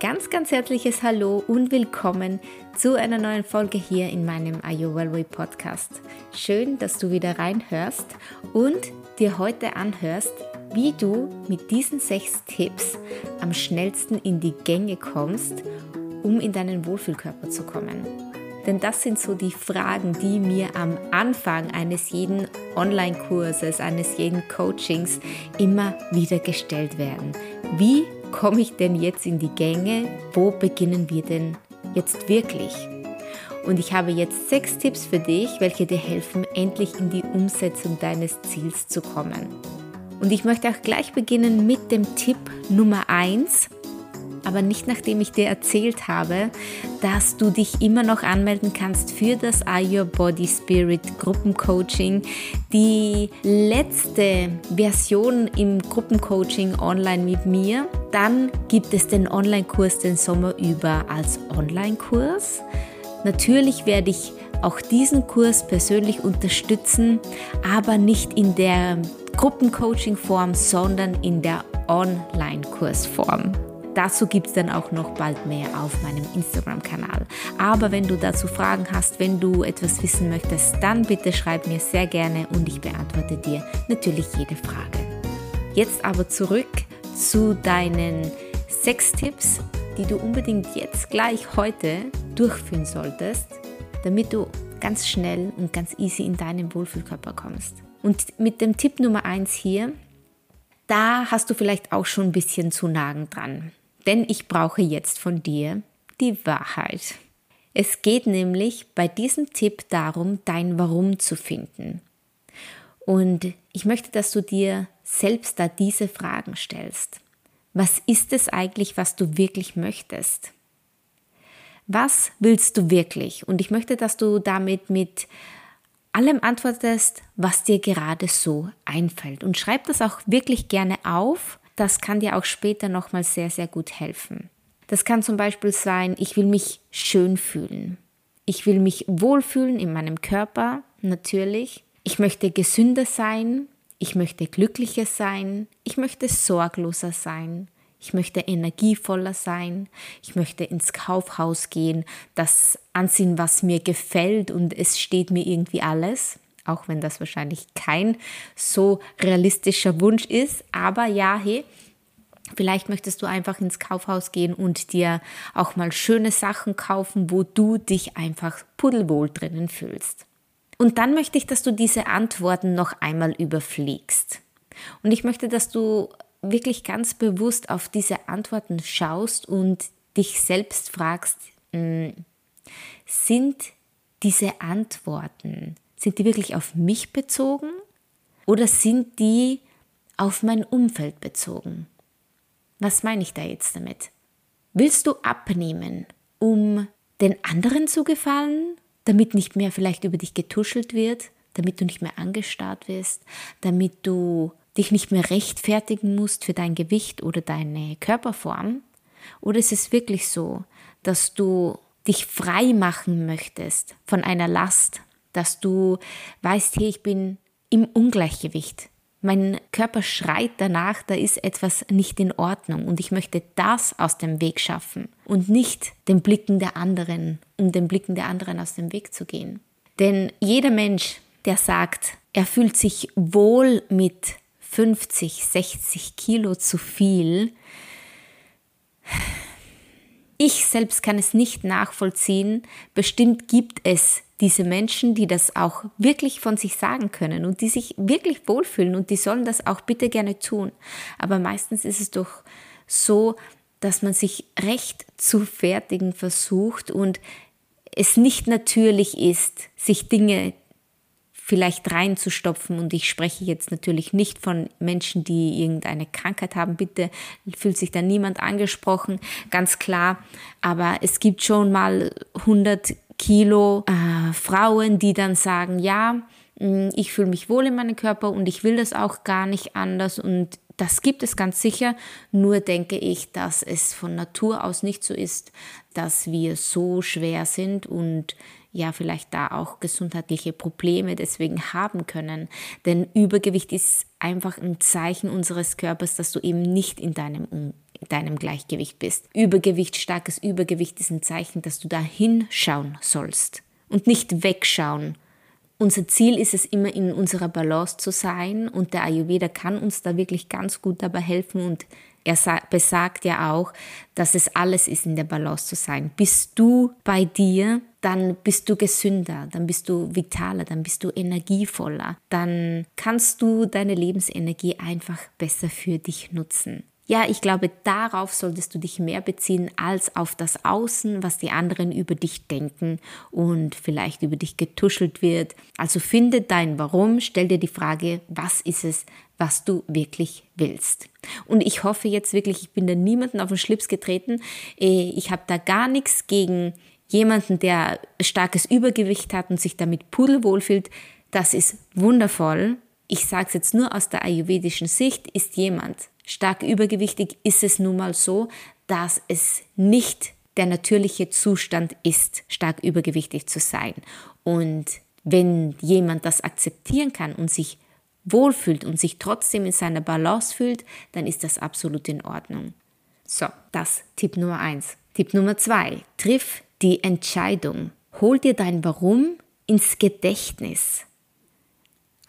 Ganz, ganz herzliches Hallo und willkommen zu einer neuen Folge hier in meinem Way Podcast. Schön, dass du wieder reinhörst und dir heute anhörst, wie du mit diesen sechs Tipps am schnellsten in die Gänge kommst, um in deinen Wohlfühlkörper zu kommen. Denn das sind so die Fragen, die mir am Anfang eines jeden Online-Kurses, eines jeden Coachings immer wieder gestellt werden. Wie komme ich denn jetzt in die Gänge? Wo beginnen wir denn jetzt wirklich? Und ich habe jetzt sechs Tipps für dich, welche dir helfen, endlich in die Umsetzung deines Ziels zu kommen. Und ich möchte auch gleich beginnen mit dem Tipp Nummer eins aber nicht nachdem ich dir erzählt habe, dass du dich immer noch anmelden kannst für das Are Your Body Spirit Gruppencoaching. Die letzte Version im Gruppencoaching online mit mir. Dann gibt es den Online-Kurs den Sommer über als Online-Kurs. Natürlich werde ich auch diesen Kurs persönlich unterstützen, aber nicht in der Gruppencoaching-Form, sondern in der Online-Kursform. Dazu gibt es dann auch noch bald mehr auf meinem Instagram-Kanal. Aber wenn du dazu Fragen hast, wenn du etwas wissen möchtest, dann bitte schreib mir sehr gerne und ich beantworte dir natürlich jede Frage. Jetzt aber zurück zu deinen sechs Tipps, die du unbedingt jetzt gleich heute durchführen solltest, damit du ganz schnell und ganz easy in deinen Wohlfühlkörper kommst. Und mit dem Tipp Nummer eins hier, da hast du vielleicht auch schon ein bisschen zu nagen dran denn ich brauche jetzt von dir die Wahrheit. Es geht nämlich bei diesem Tipp darum, dein Warum zu finden. Und ich möchte, dass du dir selbst da diese Fragen stellst. Was ist es eigentlich, was du wirklich möchtest? Was willst du wirklich? Und ich möchte, dass du damit mit allem antwortest, was dir gerade so einfällt. Und schreib das auch wirklich gerne auf, das kann dir auch später nochmal sehr, sehr gut helfen. Das kann zum Beispiel sein, ich will mich schön fühlen. Ich will mich wohlfühlen in meinem Körper, natürlich. Ich möchte gesünder sein. Ich möchte glücklicher sein. Ich möchte sorgloser sein. Ich möchte energievoller sein. Ich möchte ins Kaufhaus gehen, das anziehen, was mir gefällt und es steht mir irgendwie alles auch wenn das wahrscheinlich kein so realistischer Wunsch ist. Aber ja, hey, Vielleicht möchtest du einfach ins Kaufhaus gehen und dir auch mal schöne Sachen kaufen, wo du dich einfach pudelwohl drinnen fühlst. Und dann möchte ich, dass du diese Antworten noch einmal überfliegst. Und ich möchte, dass du wirklich ganz bewusst auf diese Antworten schaust und dich selbst fragst, hm, sind diese Antworten sind die wirklich auf mich bezogen oder sind die auf mein Umfeld bezogen? Was meine ich da jetzt damit? Willst du abnehmen, um den anderen zu gefallen, damit nicht mehr vielleicht über dich getuschelt wird, damit du nicht mehr angestarrt wirst, damit du dich nicht mehr rechtfertigen musst für dein Gewicht oder deine Körperform? Oder ist es wirklich so, dass du dich frei machen möchtest von einer Last, dass du weißt, hey, ich bin im Ungleichgewicht. Mein Körper schreit danach, da ist etwas nicht in Ordnung und ich möchte das aus dem Weg schaffen und nicht den Blicken der anderen, um den Blicken der anderen aus dem Weg zu gehen. Denn jeder Mensch, der sagt, er fühlt sich wohl mit 50, 60 Kilo zu viel, ich selbst kann es nicht nachvollziehen. Bestimmt gibt es diese Menschen, die das auch wirklich von sich sagen können und die sich wirklich wohlfühlen und die sollen das auch bitte gerne tun. Aber meistens ist es doch so, dass man sich recht zu fertigen versucht und es nicht natürlich ist, sich Dinge vielleicht reinzustopfen. Und ich spreche jetzt natürlich nicht von Menschen, die irgendeine Krankheit haben. Bitte fühlt sich da niemand angesprochen, ganz klar. Aber es gibt schon mal 100 Kilo äh, Frauen, die dann sagen, ja, mm, ich fühle mich wohl in meinem Körper und ich will das auch gar nicht anders und das gibt es ganz sicher, nur denke ich, dass es von Natur aus nicht so ist, dass wir so schwer sind und ja vielleicht da auch gesundheitliche Probleme deswegen haben können. Denn Übergewicht ist einfach ein Zeichen unseres Körpers, dass du eben nicht in deinem, in deinem Gleichgewicht bist. Übergewicht, starkes Übergewicht ist ein Zeichen, dass du da hinschauen sollst und nicht wegschauen unser Ziel ist es immer in unserer Balance zu sein und der Ayurveda kann uns da wirklich ganz gut dabei helfen und er besagt ja auch, dass es alles ist, in der Balance zu sein. Bist du bei dir, dann bist du gesünder, dann bist du vitaler, dann bist du energievoller, dann kannst du deine Lebensenergie einfach besser für dich nutzen. Ja, ich glaube, darauf solltest du dich mehr beziehen als auf das Außen, was die anderen über dich denken und vielleicht über dich getuschelt wird. Also finde dein Warum, stell dir die Frage, was ist es, was du wirklich willst. Und ich hoffe jetzt wirklich, ich bin da niemanden auf den Schlips getreten. Äh, ich habe da gar nichts gegen jemanden, der starkes Übergewicht hat und sich damit pudelwohl fühlt. Das ist wundervoll. Ich sage es jetzt nur aus der ayurvedischen Sicht, ist jemand stark übergewichtig, ist es nun mal so, dass es nicht der natürliche Zustand ist, stark übergewichtig zu sein. Und wenn jemand das akzeptieren kann und sich wohlfühlt und sich trotzdem in seiner Balance fühlt, dann ist das absolut in Ordnung. So, das Tipp Nummer eins. Tipp Nummer zwei: Triff die Entscheidung. Hol dir dein Warum ins Gedächtnis.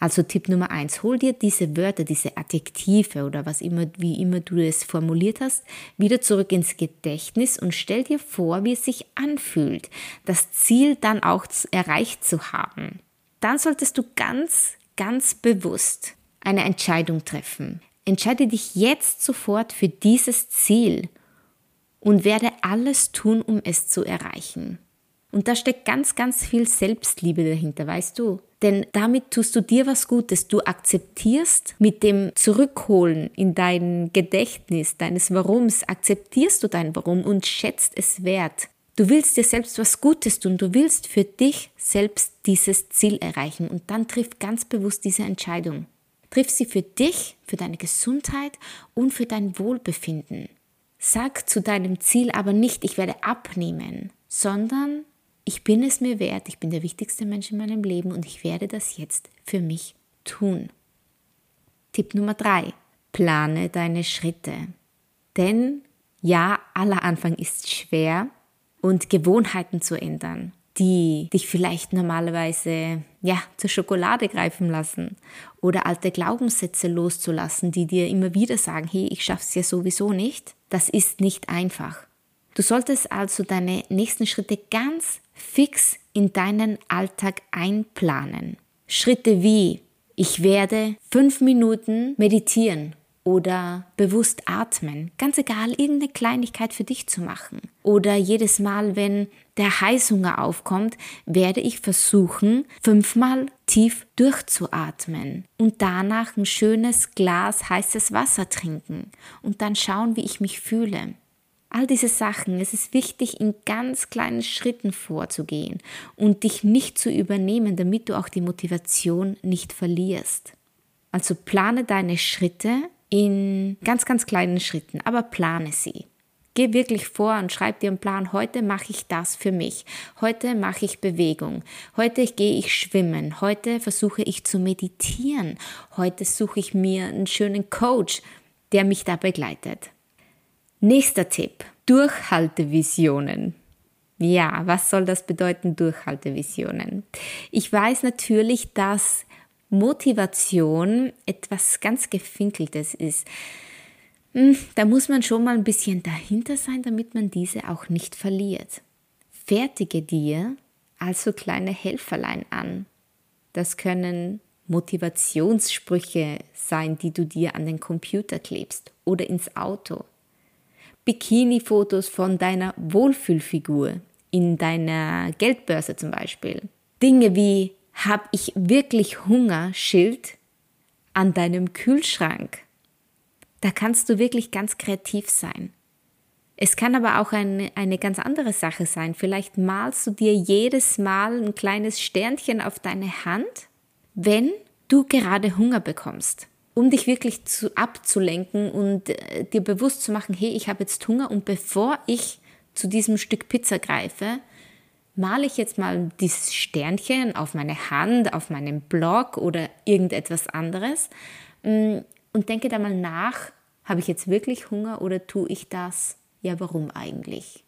Also Tipp Nummer eins, hol dir diese Wörter, diese Adjektive oder was immer, wie immer du es formuliert hast, wieder zurück ins Gedächtnis und stell dir vor, wie es sich anfühlt, das Ziel dann auch erreicht zu haben. Dann solltest du ganz, ganz bewusst eine Entscheidung treffen. Entscheide dich jetzt sofort für dieses Ziel und werde alles tun, um es zu erreichen. Und da steckt ganz, ganz viel Selbstliebe dahinter, weißt du? Denn damit tust du dir was Gutes. Du akzeptierst mit dem Zurückholen in dein Gedächtnis deines Warums, akzeptierst du dein Warum und schätzt es wert. Du willst dir selbst was Gutes tun, du willst für dich selbst dieses Ziel erreichen und dann triff ganz bewusst diese Entscheidung. Triff sie für dich, für deine Gesundheit und für dein Wohlbefinden. Sag zu deinem Ziel aber nicht, ich werde abnehmen, sondern ich bin es mir wert, ich bin der wichtigste Mensch in meinem Leben und ich werde das jetzt für mich tun. Tipp Nummer drei: Plane deine Schritte. Denn ja, aller Anfang ist schwer und Gewohnheiten zu ändern, die dich vielleicht normalerweise ja zur Schokolade greifen lassen oder alte Glaubenssätze loszulassen, die dir immer wieder sagen, hey, ich schaff's ja sowieso nicht. Das ist nicht einfach. Du solltest also deine nächsten Schritte ganz fix in deinen Alltag einplanen. Schritte wie ich werde fünf Minuten meditieren oder bewusst atmen. Ganz egal, irgendeine Kleinigkeit für dich zu machen. Oder jedes Mal, wenn der Heißhunger aufkommt, werde ich versuchen, fünfmal tief durchzuatmen und danach ein schönes Glas heißes Wasser trinken und dann schauen, wie ich mich fühle. All diese Sachen, es ist wichtig, in ganz kleinen Schritten vorzugehen und dich nicht zu übernehmen, damit du auch die Motivation nicht verlierst. Also plane deine Schritte in ganz, ganz kleinen Schritten, aber plane sie. Geh wirklich vor und schreib dir einen Plan. Heute mache ich das für mich. Heute mache ich Bewegung. Heute gehe ich schwimmen. Heute versuche ich zu meditieren. Heute suche ich mir einen schönen Coach, der mich da begleitet. Nächster Tipp. Durchhaltevisionen. Ja, was soll das bedeuten, Durchhaltevisionen? Ich weiß natürlich, dass Motivation etwas ganz Gefinkeltes ist. Hm, da muss man schon mal ein bisschen dahinter sein, damit man diese auch nicht verliert. Fertige dir also kleine Helferlein an. Das können Motivationssprüche sein, die du dir an den Computer klebst oder ins Auto Bikini-Fotos von deiner Wohlfühlfigur in deiner Geldbörse zum Beispiel. Dinge wie habe ich wirklich Hunger Schild an deinem Kühlschrank. Da kannst du wirklich ganz kreativ sein. Es kann aber auch eine, eine ganz andere Sache sein. Vielleicht malst du dir jedes Mal ein kleines Sternchen auf deine Hand, wenn du gerade Hunger bekommst, um dich wirklich zu, abzulenken und äh, dir bewusst zu machen, hey, ich habe jetzt Hunger und bevor ich zu diesem Stück Pizza greife, male ich jetzt mal dieses Sternchen auf meine Hand, auf meinen Blog oder irgendetwas anderes mm, und denke da mal nach, habe ich jetzt wirklich Hunger oder tue ich das ja, warum eigentlich?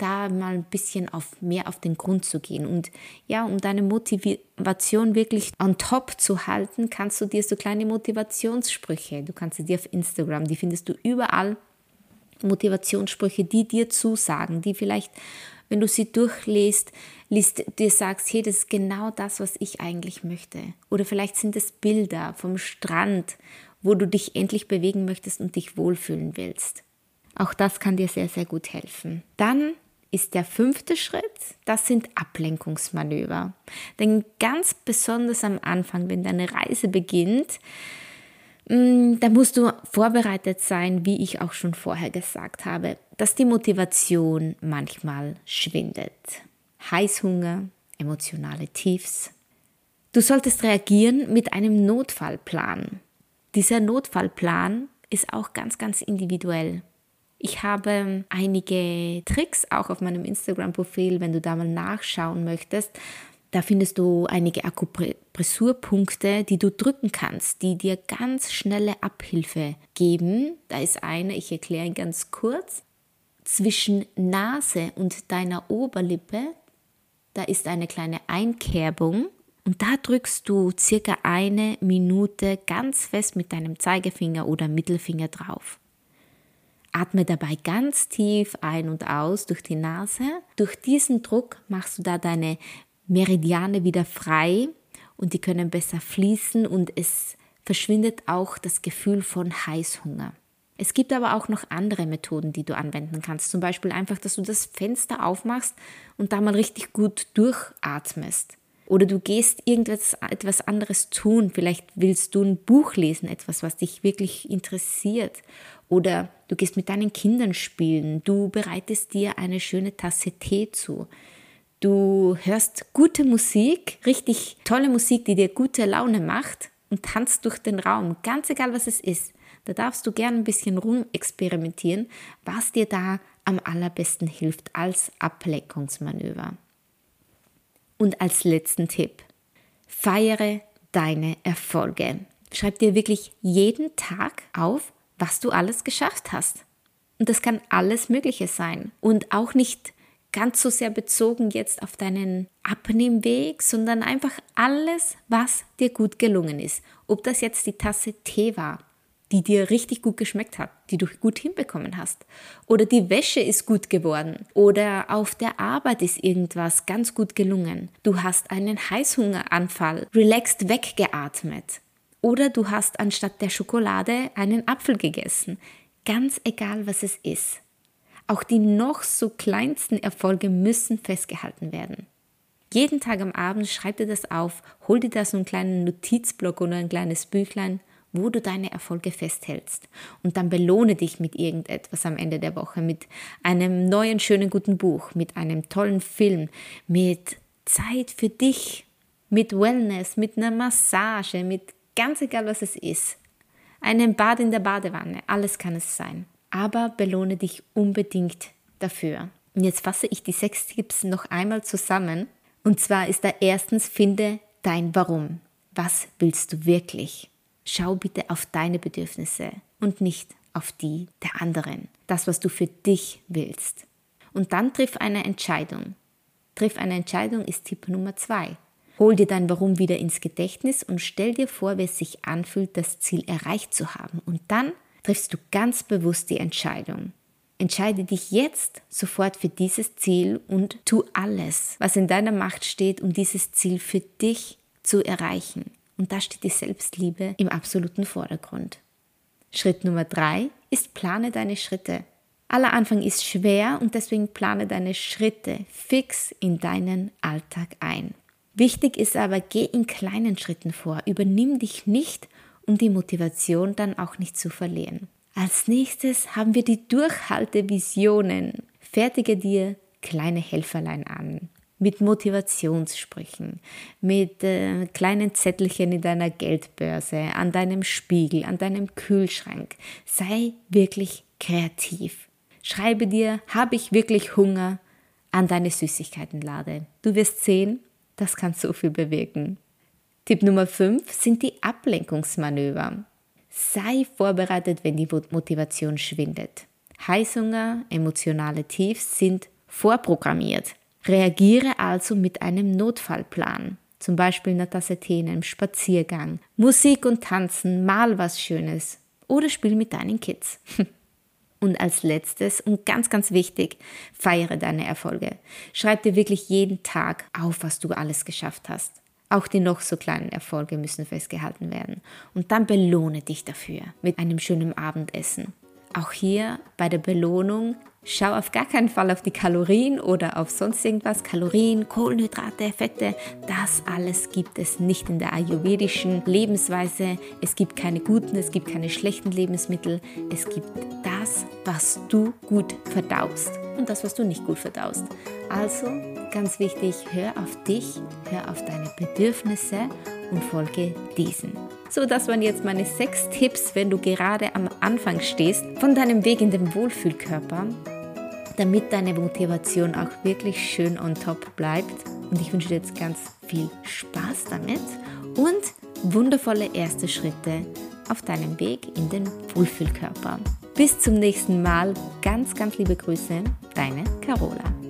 Da mal ein bisschen auf mehr auf den Grund zu gehen. Und ja, um deine Motivation wirklich on top zu halten, kannst du dir so kleine Motivationssprüche, du kannst sie dir auf Instagram, die findest du überall. Motivationssprüche, die dir zusagen, die vielleicht, wenn du sie durchliest, liest, dir sagst, hey, das ist genau das, was ich eigentlich möchte. Oder vielleicht sind es Bilder vom Strand, wo du dich endlich bewegen möchtest und dich wohlfühlen willst. Auch das kann dir sehr, sehr gut helfen. Dann ist der fünfte Schritt, das sind Ablenkungsmanöver. Denn ganz besonders am Anfang, wenn deine Reise beginnt, mm, da musst du vorbereitet sein, wie ich auch schon vorher gesagt habe, dass die Motivation manchmal schwindet. Heißhunger, emotionale Tiefs. Du solltest reagieren mit einem Notfallplan. Dieser Notfallplan ist auch ganz, ganz individuell. Ich habe einige Tricks auch auf meinem Instagram-Profil, wenn du da mal nachschauen möchtest. Da findest du einige Akupressurpunkte, die du drücken kannst, die dir ganz schnelle Abhilfe geben. Da ist eine, ich erkläre ihn ganz kurz. Zwischen Nase und deiner Oberlippe, da ist eine kleine Einkerbung und da drückst du circa eine Minute ganz fest mit deinem Zeigefinger oder Mittelfinger drauf. Atme dabei ganz tief ein und aus durch die Nase. Durch diesen Druck machst du da deine Meridiane wieder frei und die können besser fließen und es verschwindet auch das Gefühl von Heißhunger. Es gibt aber auch noch andere Methoden, die du anwenden kannst. Zum Beispiel einfach, dass du das Fenster aufmachst und da mal richtig gut durchatmest. Oder du gehst irgendetwas etwas anderes tun. Vielleicht willst du ein Buch lesen, etwas, was dich wirklich interessiert. Oder du gehst mit deinen Kindern spielen. Du bereitest dir eine schöne Tasse Tee zu. Du hörst gute Musik, richtig tolle Musik, die dir gute Laune macht und tanzt durch den Raum, ganz egal was es ist. Da darfst du gerne ein bisschen rumexperimentieren, was dir da am allerbesten hilft als Ablenkungsmanöver. Und als letzten Tipp, feiere deine Erfolge. Schreib dir wirklich jeden Tag auf, was du alles geschafft hast. Und das kann alles Mögliche sein. Und auch nicht ganz so sehr bezogen jetzt auf deinen Abnehmweg, sondern einfach alles, was dir gut gelungen ist. Ob das jetzt die Tasse Tee war, die dir richtig gut geschmeckt hat, die du gut hinbekommen hast. Oder die Wäsche ist gut geworden. Oder auf der Arbeit ist irgendwas ganz gut gelungen. Du hast einen Heißhungeranfall relaxed weggeatmet. Oder du hast anstatt der Schokolade einen Apfel gegessen. Ganz egal, was es ist. Auch die noch so kleinsten Erfolge müssen festgehalten werden. Jeden Tag am Abend schreib dir das auf, hol dir da so einen kleinen Notizblock oder ein kleines Büchlein wo du deine Erfolge festhältst. Und dann belohne dich mit irgendetwas am Ende der Woche, mit einem neuen, schönen, guten Buch, mit einem tollen Film, mit Zeit für dich, mit Wellness, mit einer Massage, mit ganz egal, was es ist. Einem Bad in der Badewanne, alles kann es sein. Aber belohne dich unbedingt dafür. Und jetzt fasse ich die sechs Tipps noch einmal zusammen. Und zwar ist da erstens, finde dein Warum. Was willst du wirklich? Schau bitte auf deine Bedürfnisse und nicht auf die der anderen. Das, was du für dich willst. Und dann triff eine Entscheidung. Triff eine Entscheidung ist Tipp Nummer zwei. Hol dir dein Warum wieder ins Gedächtnis und stell dir vor, wie es sich anfühlt, das Ziel erreicht zu haben. Und dann triffst du ganz bewusst die Entscheidung. Entscheide dich jetzt sofort für dieses Ziel und tu alles, was in deiner Macht steht, um dieses Ziel für dich zu erreichen. Und da steht die Selbstliebe im absoluten Vordergrund. Schritt Nummer drei ist plane deine Schritte. Aller Anfang ist schwer und deswegen plane deine Schritte fix in deinen Alltag ein. Wichtig ist aber, geh in kleinen Schritten vor. Übernimm dich nicht, um die Motivation dann auch nicht zu verlieren. Als nächstes haben wir die Durchhaltevisionen. Fertige dir kleine Helferlein an mit Motivationssprüchen, mit äh, kleinen Zettelchen in deiner Geldbörse, an deinem Spiegel, an deinem Kühlschrank. Sei wirklich kreativ. Schreibe dir, habe ich wirklich Hunger, an deine Süßigkeitenlade. Du wirst sehen, das kann so viel bewirken. Tipp Nummer 5 sind die Ablenkungsmanöver. Sei vorbereitet, wenn die Motivation schwindet. Heißhunger, emotionale Tiefs sind vorprogrammiert. Reagiere also mit einem Notfallplan, zum Beispiel einer Tasse Tee, einem Spaziergang, Musik und Tanzen, mal was Schönes oder spiel mit deinen Kids. Und als letztes und ganz, ganz wichtig, feiere deine Erfolge. Schreib dir wirklich jeden Tag auf, was du alles geschafft hast. Auch die noch so kleinen Erfolge müssen festgehalten werden. Und dann belohne dich dafür mit einem schönen Abendessen. Auch hier bei der Belohnung Schau auf gar keinen Fall auf die Kalorien oder auf sonst irgendwas. Kalorien, Kohlenhydrate, Fette, das alles gibt es nicht in der ayurvedischen Lebensweise. Es gibt keine guten, es gibt keine schlechten Lebensmittel. Es gibt das, was du gut verdaust und das, was du nicht gut verdaust. Also, ganz wichtig, hör auf dich, hör auf deine Bedürfnisse und folge diesen. So, das waren jetzt meine sechs Tipps, wenn du gerade am Anfang stehst von deinem Weg in den Wohlfühlkörper, damit deine Motivation auch wirklich schön on top bleibt. Und ich wünsche dir jetzt ganz viel Spaß damit und wundervolle erste Schritte auf deinem Weg in den Wohlfühlkörper. Bis zum nächsten Mal. Ganz, ganz liebe Grüße, deine Carola.